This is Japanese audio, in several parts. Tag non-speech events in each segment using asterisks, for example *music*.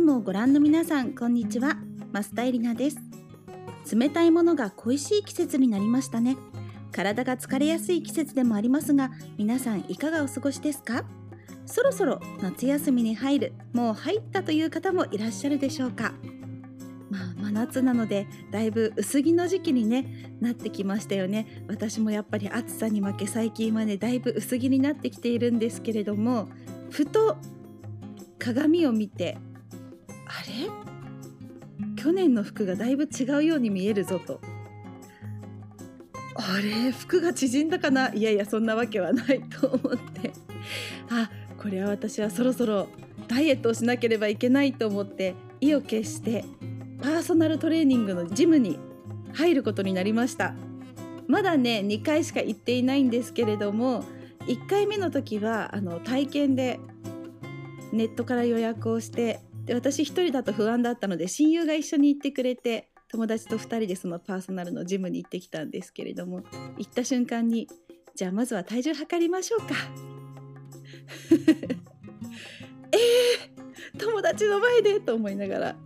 スムをご覧の皆さんこんにちは。増田エリナです。冷たいものが恋しい季節になりましたね。体が疲れやすい季節でもありますが皆さんいかがお過ごしですか？そろそろ夏休みに入るもう入ったという方もいらっしゃるでしょうか？まあ、真夏なのでだいぶ薄着の時期に、ね、なってきましたよね。私もやっぱり暑さに負け最近はねだいぶ薄着になってきているんですけれどもふと鏡を見てあれ？去年の服がだいぶ違うように見えるぞと。あれ？服が縮んだかな？いやいやそんなわけはないと思って。あこれは私はそろそろダイエットをしなければいけないと思って意を決してパーソナルトレーニングのジムに入ることになりました。まだね2回しか行っていないんですけれども1回目の時はあの体験でネットから予約をしてで私1人だと不安だったので親友が一緒に行ってくれて友達と2人でそのパーソナルのジムに行ってきたんですけれども行った瞬間にじゃあまずは体重測りましょうか。*laughs* えー、友達の前でと思いながら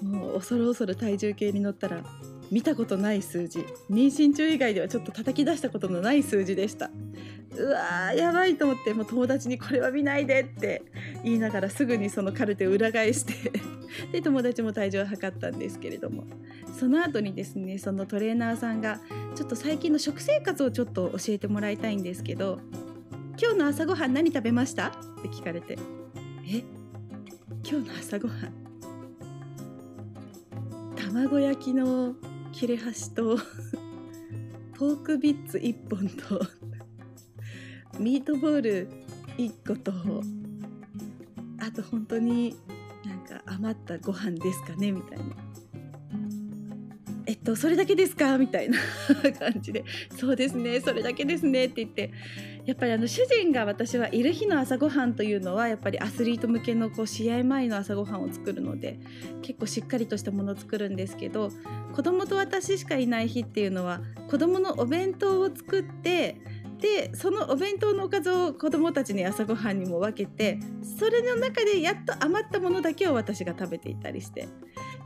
もう恐る恐る体重計に乗ったら見たことない数字妊娠中以外ではちょっと叩き出したことのない数字でした。うわーやばいと思ってもう友達にこれは見ないでって言いながらすぐにそのカルテを裏返して *laughs* で友達も体重を測ったんですけれども。その後にですねそのトレーナーさんがちょっと最近の食生活をちょっと教えてもらいたいんですけど今日の朝ごはん何食べました？って聞かれてえ？今日の朝ごはん。卵焼きの切れ端と *laughs* ポークビッツ1本とミートボール1個とあと本当になんか余ったご飯ですかねみたいな。えっとそれだけですかみたいな *laughs* 感じでそうですねそれだけですねって言ってやっぱりあの主人が私はいる日の朝ごはんというのはやっぱりアスリート向けのこう試合前の朝ごはんを作るので結構しっかりとしたものを作るんですけど子供と私しかいない日っていうのは子供のお弁当を作ってでそのお弁当のおかずを子どもたちに朝ごはんにも分けてそれの中でやっと余ったものだけを私が食べていたりして。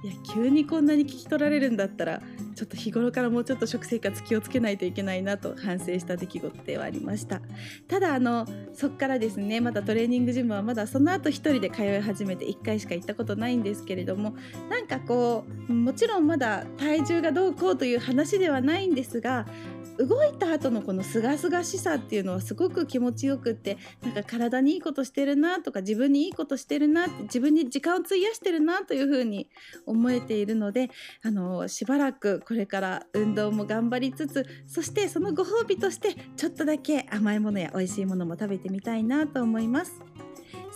いや急にこんなに聞き取られるんだったらちょっと日頃からもうちょっと食生活気をつけないといけないなと反省した出来事ではありました。ただあのそっからですねまだトレーニングジムはまだその後1人で通い始めて1回しか行ったことないんですけれどもなんかこうもちろんまだ体重がどうこうという話ではないんですが動いた後のこのすがすがしさっていうのはすごく気持ちよくってなんか体にいいことしてるなとか自分にいいことしてるな自分に時間を費やしてるなというふうに思えているのであのしばらくこれから運動も頑張りつつそしてそのご褒美としてちょっとだけ甘いものや美味しいものも食べてみたいなと思います。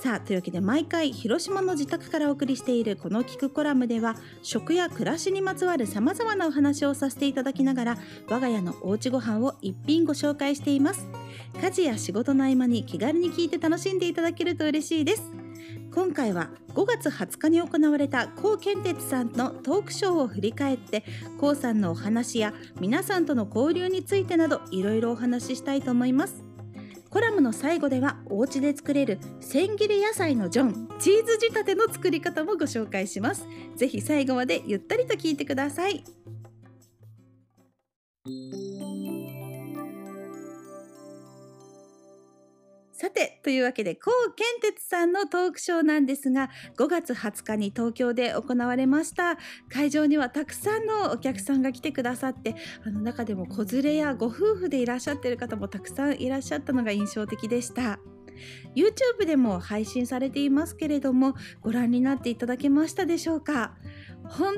さあというわけで毎回広島の自宅からお送りしているこの「聞くコラム」では食や暮らしにまつわるさまざまなお話をさせていただきながら我が家のおうちご飯を一品ご紹介しています。家事や仕事の合間に気軽に聞いて楽しんでいただけると嬉しいです。今回は5月20日に行われた高健哲さんのトークショーを振り返って高さんのお話や皆さんとの交流についてなどいろいろお話ししたいと思います。コラムの最後ではお家で作れる千切り野菜のジョンチーズ仕立ての作り方もご紹介します。ぜひ最後までゆったりと聞いてください。さてというわけで高健哲さんのトークショーなんですが5月20日に東京で行われました。会場にはたくさんのお客さんが来てくださってあの中でも子連れやご夫婦でいらっしゃってる方もたくさんいらっしゃったのが印象的でした。YouTube でも配信されていますけれどもご覧になっていただけましたでしょうか？本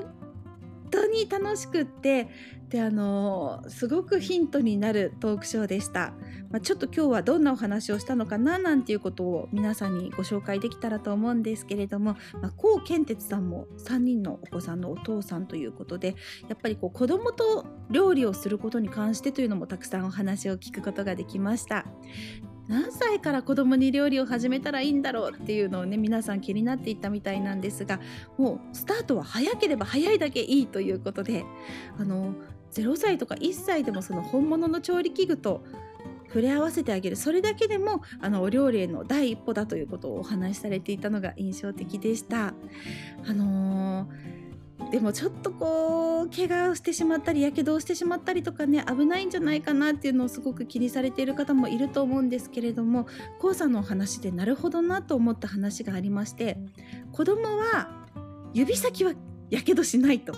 当に楽しくってであのすごくヒントになるトークショーでした、まあ、ちょっと今日はどんなお話をしたのかななんていうことを皆さんにご紹介できたらと思うんですけれども、まあ、高健哲さんも3人のお子さんのお父さんということでやっぱりこう子供と料理をすることに関してというのもたくさんお話を聞くことができました。何歳から子供に料理を始めたらいいんだろうっていうのをね皆さん気になっていたみたいなんですがもうスタートは早ければ早いだけいいということであの0歳とか1歳でもその本物の調理器具と触れ合わせてあげるそれだけでもあのお料理への第一歩だということをお話しされていたのが印象的でした。あのーでもちょっとこう怪我をしてしまったりやけどをしてしまったりとかね危ないんじゃないかなっていうのをすごく気にされている方もいると思うんですけれども黄砂のお話でなるほどなと思った話がありまして子供は指先はやけどしないと。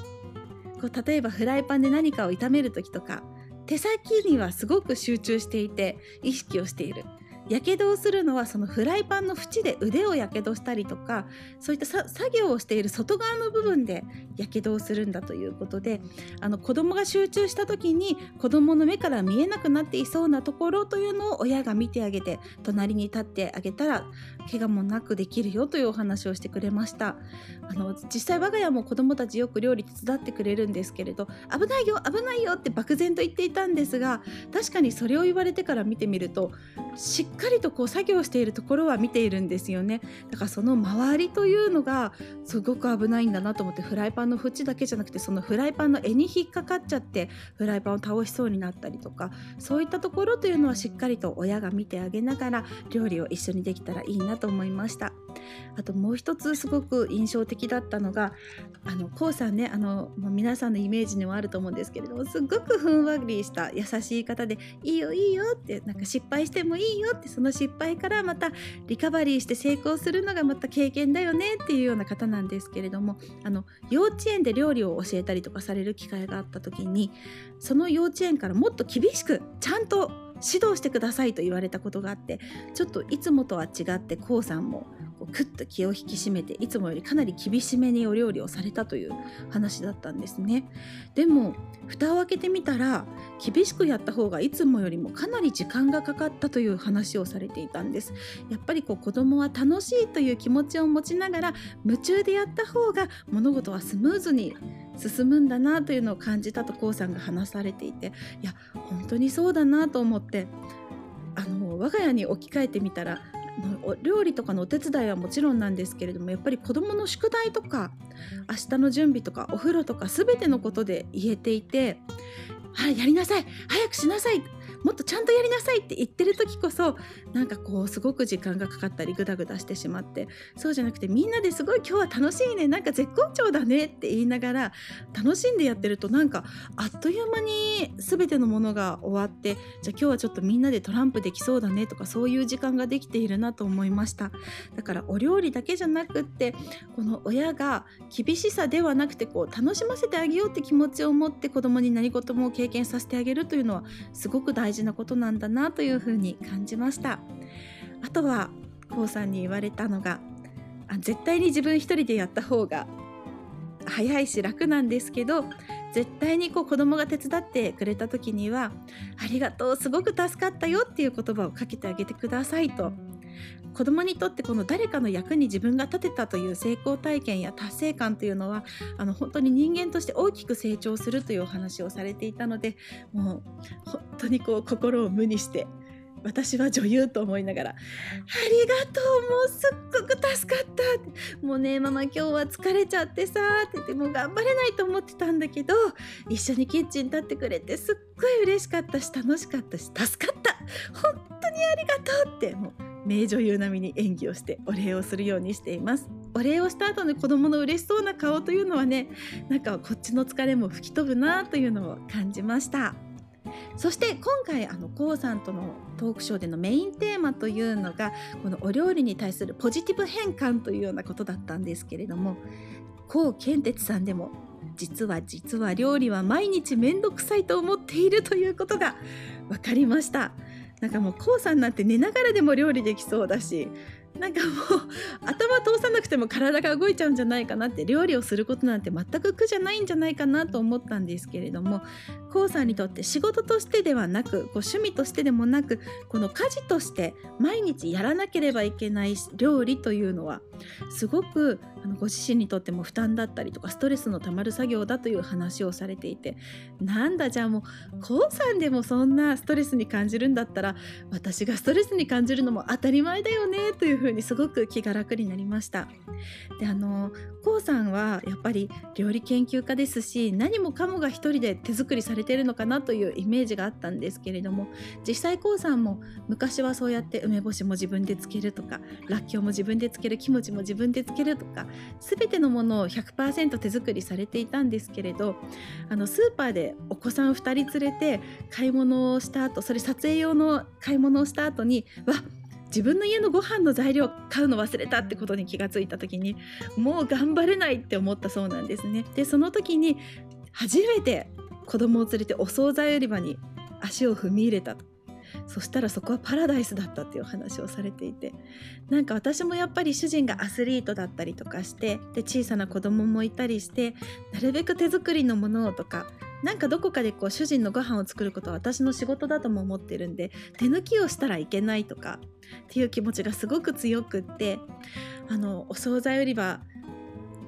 こう例えばフライパンで何かを炒める時とか手先にはすごく集中していて意識をしている。やけどをするのはそのフライパンの縁で腕をやけどしたりとかそういった作業をしている外側の部分でやけどをするんだということであの子供が集中した時に子供の目から見えなくなっていそうなところというのを親が見てあげて隣に立ってあげたら怪我もなくできるよというお話をしてくれました。あの実際我が家も子供たちよく料理手伝ってくれるんですけれど危ないよ危ないよって漠然と言っていたんですが確かにそれを言われてから見てみるとしっかりとこう作業しているところは見ているんですよね。だからその周りというのがすごく危ないんだなと思ってフライパンの縁だけじゃなくてそのフライパンの柄に引っかかっちゃってフライパンを倒しそうになったりとかそういったところというのはしっかりと親が見てあげながら料理を一緒にできたらいいなと思いました。あともう一つすごく印象的だったのがあのこうさんねあの、皆さんのイメージにもあると思うんですけれどもすごくふんわりした優しい方で「いいよいいよ」ってなんか失敗してもいいよってその失敗からまたリカバリーして成功するのがまた経験だよねっていうような方なんですけれどもあの幼稚園で料理を教えたりとかされる機会があった時にその幼稚園からもっと厳しくちゃんと指導してくださいと言われたことがあってちょっといつもとは違って k o さんもこうクッと気を引き締めていつもよりかなり厳しめにお料理をされたという話だったんですね。でも蓋を開けてみたら厳しくやった方がいつもよりもかなり時間がかかったという話をされていたんです。やっぱりこう子供は楽しいという気持ちを持ちながら夢中でやった方が物事はスムーズに進むんだなというのを感じたと k o さんが話されていていや本当にそうだなと思ってあの我が家に置き換えてみたらお料理とかのお手伝いはもちろんなんですけれどもやっぱり子どもの宿題とか明日の準備とかお風呂とか全てのことで言えていて「はいやりなさい早くしなさい」もっとちゃんとやりなさいって言ってる時こそなんかこうすごく時間がかかったりグダグダしてしまってそうじゃなくてみんなですごい今日は楽しいねなんか絶好調だねって言いながら楽しんでやってるとなんかあっという間に全てのものが終わってじゃあ今日はちょっとみんなでトランプできそうだねとかそういう時間ができているなと思いました。だからお料理だけじゃなくってこの親が厳しさではなくてこう楽しませてあげようって気持ちを持って子供に何事も経験させてあげるというのはすごく大事。事なことなんだなというふうに感じました。あとはこうさんに言われたのがあ絶対に自分一人でやった方が早いし楽なんですけど絶対にこう子供が手伝ってくれた時には「ありがとうすごく助かったよ」っていう言葉をかけてあげてくださいと子供にとってこの誰かの役に自分が立てたという成功体験や達成感というのはあの本当に人間として大きく成長するというお話をされていたのでもう本当にこう心を無にして私は女優と思いながら「ありがとうもうすっごく助かった」もうねママ今日は疲れちゃってさ」って言ってもう頑張れないと思ってたんだけど一緒にキッチン立ってくれてすっごい嬉しかったし楽しかったし助かった。本当にありがとうってもう名女優並みに演技をしてお礼をするようにしていますお礼をした後の子供の嬉しそうな顔というのはねなんかこっちの疲れも吹き飛ぶなというのを感じましたそして今回あの k o さんとのトークショーでのメインテーマというのがこのお料理に対するポジティブ変換というようなことだったんですけれども高健哲さんでも実は実は料理は毎日めんどくさいと思っているということが分かりました。なんかもうこうさんなんて寝ながらでも料理できそうだしなんかもう頭通さなくても体が動いちゃうんじゃないかなって料理をすることなんて全く苦じゃないんじゃないかなと思ったんですけれども k o さんにとって仕事としてではなくこう趣味としてでもなくこの家事として毎日やらなければいけない料理というのはすごくあのご自身にとっても負担だったりとかストレスのたまる作業だという話をされていてなんだじゃあもう k o さんでもそんなストレスに感じるんだったら私がストレスに感じるのも当たり前だよねというふうにすごく気が楽になりました。であの k o さんはやっぱり料理研究家ですし何もかもが一人で手作りされてるのかなというイメージがあったんですけれども実際 k o さんも昔はそうやって梅干しも自分でつけるとからっきょうも自分でつけるキムチも自分でつけるとか全てのものを100%手作りされていたんですけれどあのスーパーでお子さん2人連れて買い物をした後それ撮影用の買い物をした後にわっ自分の家のご飯の材料買うの忘れたってことに気がついた時にもう頑張れないって思ったそうなんですね。でその時に初めて子供を連れてお惣菜売り場に足を踏み入れたと。そしたらそこはパラダイスだったっていう話をされていてなんか私もやっぱり主人がアスリートだったりとかしてで小さな子供もいたりしてなるべく手作りのものをとかなんかどこかでこう主人のご飯を作ることは私の仕事だとも思ってるんで手抜きをしたらいけないとかっていう気持ちがすごく強くってあのお惣菜売り場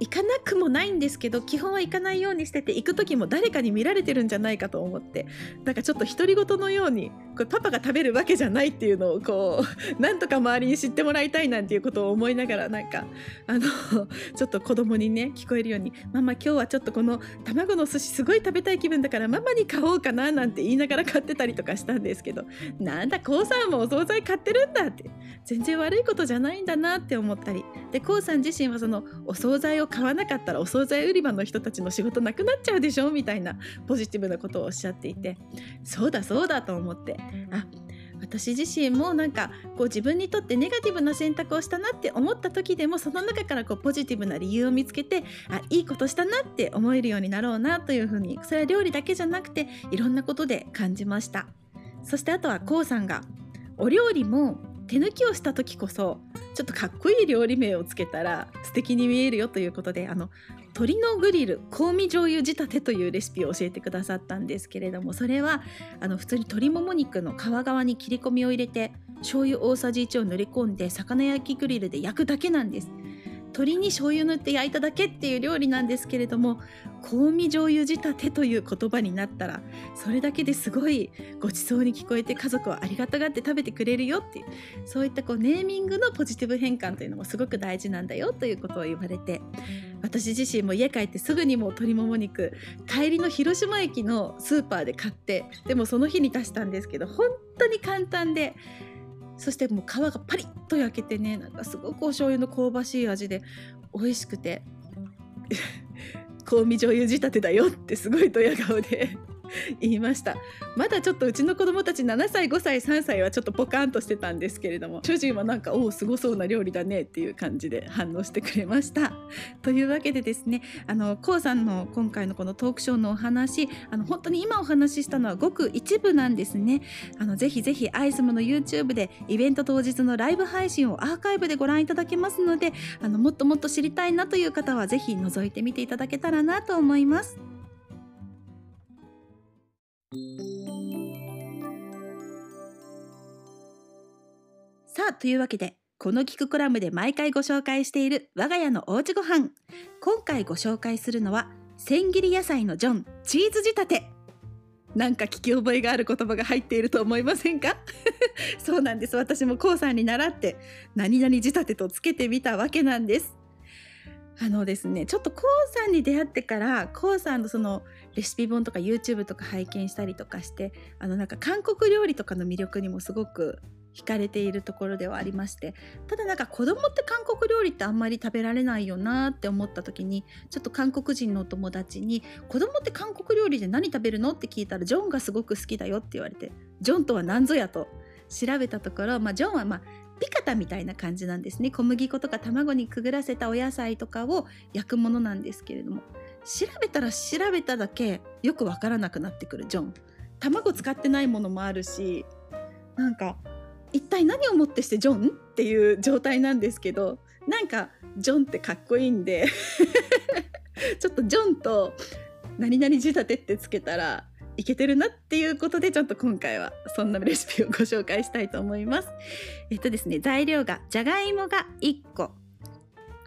行かなくもないんですけど基本は行かないようにしてて行く時も誰かに見られてるんじゃないかと思ってなんかちょっと独り言のようにこれパパが食べるわけじゃないっていうのをこう *laughs* なんとか周りに知ってもらいたいなんていうことを思いながらなんかあの *laughs* ちょっと子供にね聞こえるように「ママ今日はちょっとこの卵の寿司すごい食べたい気分だからママに買おうかな」なんて言いながら買ってたりとかしたんですけどなんだこうさんもお惣菜買ってるんだって全然悪いことじゃないんだなって思ったりでこうさん自身はそのお惣菜を買わなかったらお惣菜売り場の人たちの仕事なくなっちゃうでしょみたいなポジティブなことをおっしゃっていてそうだそうだと思ってあ私自身もなんかこう自分にとってネガティブな選択をしたなって思った時でもその中からこうポジティブな理由を見つけてあいいことしたなって思えるようになろうなというふうにそれは料理だけじゃなくていろんなことで感じました。そしてあとは k o さんがお料理も手抜きをした時こそちょっとかっこいい料理名をつけたら素敵に見えるよということであの鶏のグリル香味醤油仕立てというレシピを教えてくださったんですけれどもそれはあの普通に鶏もも肉の皮側に切り込みを入れて醤油大さじ1を塗り込んで魚焼きグリルで焼くだけなんです。鶏に醤油塗って焼いただけっていう料理なんですけれども香味醤油仕立てという言葉になったらそれだけですごいごちそうに聞こえて家族はありがたがって食べてくれるよっていうそういったこうネーミングのポジティブ変換というのもすごく大事なんだよということを言われて私自身も家帰ってすぐにも鶏もも肉帰りの広島駅のスーパーで買ってでもその日に出したんですけど本当に簡単でそしてもう皮がパリッと焼けてねなんかすごくお醤油の香ばしい味で美味しくて *laughs* 香味醤油仕立てだよってすごいドヤ顔で *laughs* 言いました。まだちょっとうちの子供たち7歳5歳3歳はちょっとポカンとしてたんですけれども主人はなんかおおすごそうな料理だねっていう感じで反応してくれました。というわけでですねあの k o さんの今回のこのトークショーのお話あの本当に今お話ししたのはごく一部なんですね。あのぜひぜひアイスムの YouTube でイベント当日のライブ配信をアーカイブでご覧いただけますのであのもっともっと知りたいなという方はぜひ覗いてみていただけたらなと思います。さあというわけでこのキクコラムで毎回ご紹介している我が家のおうちご飯。今回ご紹介するのは千切り野菜のジョンチーズ仕立て。なんか聞き覚えがある言葉が入っていると思いませんか？*laughs* そうなんです。私も k o さんに習って何々仕立てとつけてみたわけなんです。あのですねちょっと k o さんに出会ってから k o さんのそのレシピ本とか YouTube とか拝見したりとかしてあのなんか韓国料理とかの魅力にもすごく惹かれているところではありましてただなんか子供って韓国料理ってあんまり食べられないよなって思った時にちょっと韓国人のお友達に「子供って韓国料理で何食べるの?」って聞いたら「ジョンがすごく好きだよ」って言われて「ジョンとは何ぞや」と調べたところ、まあ、ジョンはまあピカタみたいな感じなんですね。小麦粉とか卵にくぐらせたお野菜とかを焼くものなんですけれども。調べたら調べただけよくわからなくなってくるジョン。卵使ってないものもあるしなんか一体何をもってしてジョン？っていう状態なんですけどなんかジョンってかっこいいんで *laughs* ちょっとジョンと何々仕立てってつけたらいけてるなっていうことでちょっと今回はそんなレシピをご紹介したいと思います。*laughs* えっとですね材料がじゃがいもが1個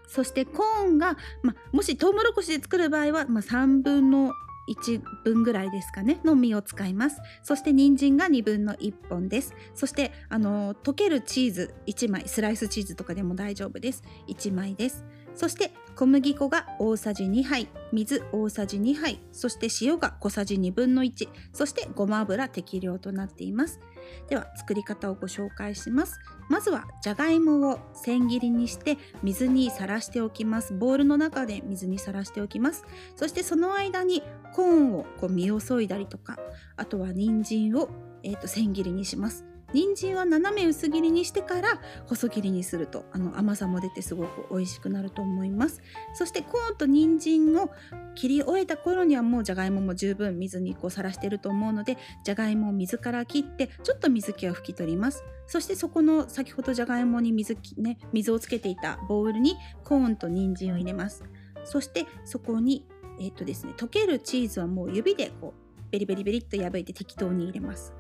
そしてコーンが、まもしトウモロコシで作る場合は、ま3分の1分ぐらいですかねの実を使います。そして人参が2分の1本です。そしてあの溶けるチーズ1枚スライスチーズとかでも大丈夫です。1枚です。そして小麦粉が大さじ2杯水大さじ2杯そして塩が小さじ1分の1そしてごま油適量となっています。では作り方をご紹介します。まずはじゃがいもを千切りにして水にさらしておきます。ボウルの中で水にさらしておきます。そしてその間にコーンをこう身を削いだりとかあとは人参を、えー、と千切りにします。人参は斜め薄切りにしてから細切りにするとあの甘さも出てすごく美味しくなると思います。そしてコーンと人参を切り終えた頃にはもうじゃがいもも十分水にこうさらしていると思うのでじゃがいもを水から切ってちょっと水気を拭き取ります。そしてそこの先ほどじゃがいもに水,、ね、水をつけていたボウルにコーンと人参を入れます。そしてそこにえっ、ー、とですね溶けるチーズはもう指でこうベリベリベリっと破いて適当に入れます。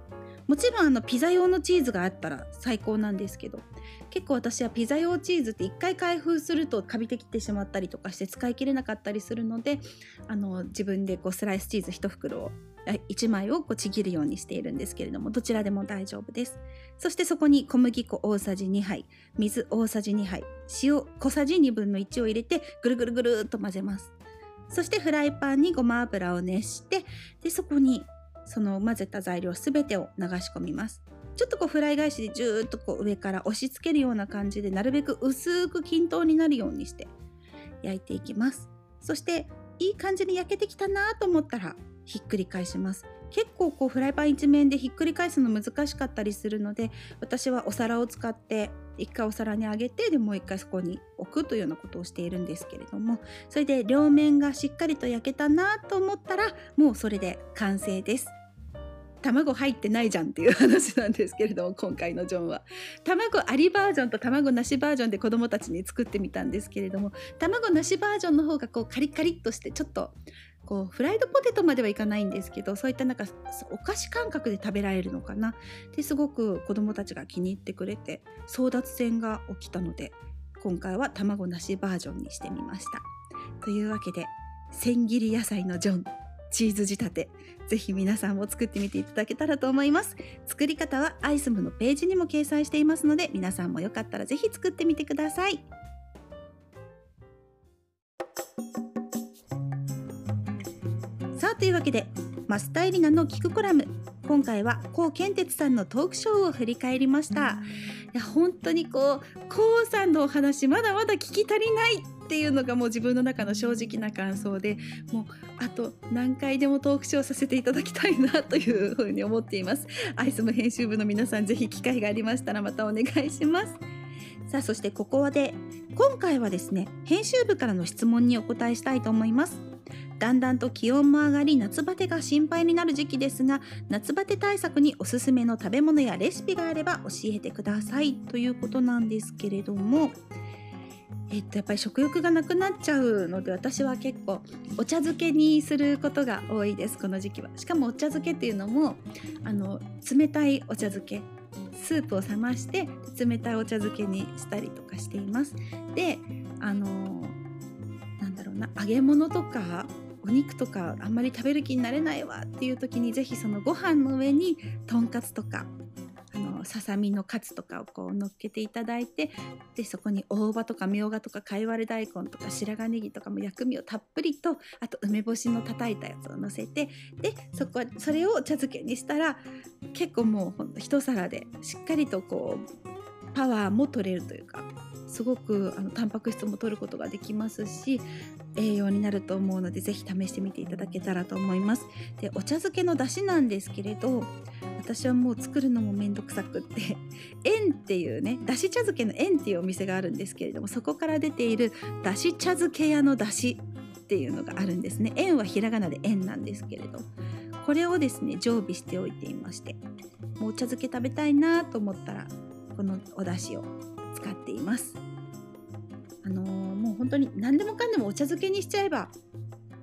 もちろんあのピザ用のチーズがあったら最高なんですけど結構私はピザ用チーズって1回開封するとカビてきてしまったりとかして使い切れなかったりするのであの自分でこうスライスチーズ1袋を1枚をこうちぎるようにしているんですけれどもどちらでも大丈夫です。そしてそこに小麦粉大さじ2杯水大さじ2杯塩小さじ1 2分の1を入れてぐるぐるぐるっと混ぜます。そしてフライパンにごま油を熱してでそこにその混ぜた材料すべてを流し込みます。ちょっとこうフライ返しでじゅーっとこう上から押し付けるような感じでなるべく薄く均等になるようにして焼いていきます。そしていい感じに焼けてきたなと思ったらひっくり返します。結構こうフライパン一面でひっくり返すの難しかったりするので私はお皿を使って一回お皿にあげてでもう一回そこに置くというようなことをしているんですけれどもそれで両面がしっかりと焼けたなと思ったらもうそれで完成です。卵入ってないじゃんっていう話なんですけれども今回のジョンは卵ありバージョンと卵なしバージョンで子どもたちに作ってみたんですけれども卵なしバージョンの方がこうカリカリっとしてちょっとこうフライドポテトまではいかないんですけどそういったなんかお菓子感覚で食べられるのかな。ですごく子どもたちが気に入ってくれて争奪戦が起きたので今回は卵なしバージョンにしてみました。というわけで千切り野菜のジョンチーズ仕立てぜひ皆さんも作ってみていただけたらと思います。作り方はアイスムのページにも掲載していますので皆さんもよかったらぜひ作ってみてください。というわけでマスタイリナの聞くコラム。今回は高健哲さんのトークショーを振り返りました。いや本当にこう高さんのお話まだまだ聞き足りないっていうのがもう自分の中の正直な感想でもうあと何回でもトークショーさせていただきたいなというふうに思っています。アイスム編集部の皆さんぜひ機会がありましたらまたお願いします。さあそしてここで今回はですね編集部からの質問にお答えしたいと思いますだんだんと気温も上がり夏バテが心配になる時期ですが夏バテ対策におすすめの食べ物やレシピがあれば教えてくださいということなんですけれどもえっと、やっぱり食欲がなくなっちゃうので私は結構お茶漬けにすることが多いですこの時期は。しかもお茶漬けっていうのもあの冷たいお茶漬けスープを冷まして冷たいお茶漬けにしたりとかしています。であのなんだろうな揚げ物とかお肉とかあんまり食べる気になれないわっていう時にぜひそのご飯の上にとんかつとかあのささみのカツとかをこう乗っけていただいてでそこに大葉とかみょうがとかかいわれ大根とか白髪ネギとかも薬味をたっぷりとあと梅干しの叩いたやつを乗せてでそこそれを茶漬けにしたら結構もうほんと一皿でしっかりとこうパワーも取れるというかすごくあのタンパク質も取ることができますし栄養になると思うのでぜひ試してみていただけたらと思います。でお茶漬けの出汁なんですけれど私はもう作るのもめんどくさくって *laughs* 円っていうねだし茶漬けの円っていうお店があるんですけれどもそこから出ているだし茶漬け屋のだしっていうのがあるんですね。円はひらがなで円なんですけれどこれをですね常備しておいていましてもうお茶漬け食べたいなと思ったらこのお出汁を使っています。あのー、もう本当に何でもかんでもお茶漬けにしちゃえば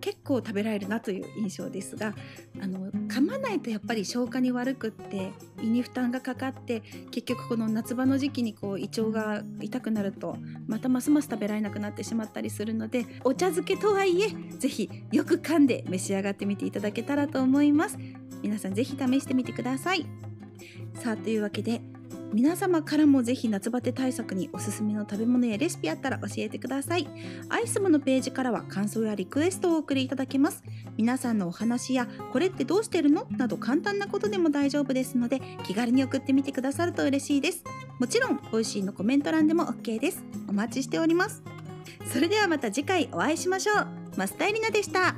結構食べられるなという印象ですがあの噛まないとやっぱり消化に悪くって胃に負担がかかって結局この夏場の時期にこう胃腸が痛くなるとまたますます食べられなくなってしまったりするのでお茶漬けとはいえ是非よく噛んで召し上がってみていただけたらと思います。皆さん是非試してみてください。さあというわけで皆様からもぜひ夏バテ対策におすすめの食べ物やレシピあったら教えてください。アイスムのページからは感想やリクエストをお送りいただけます。皆さんのお話やこれってどうしてるの？など簡単なことでも大丈夫ですので気軽に送ってみてくださると嬉しいです。もちろん美味しいのコメント欄でも OK です。お待ちしております。それではまた次回お会いしましょう。マスタイリナでした。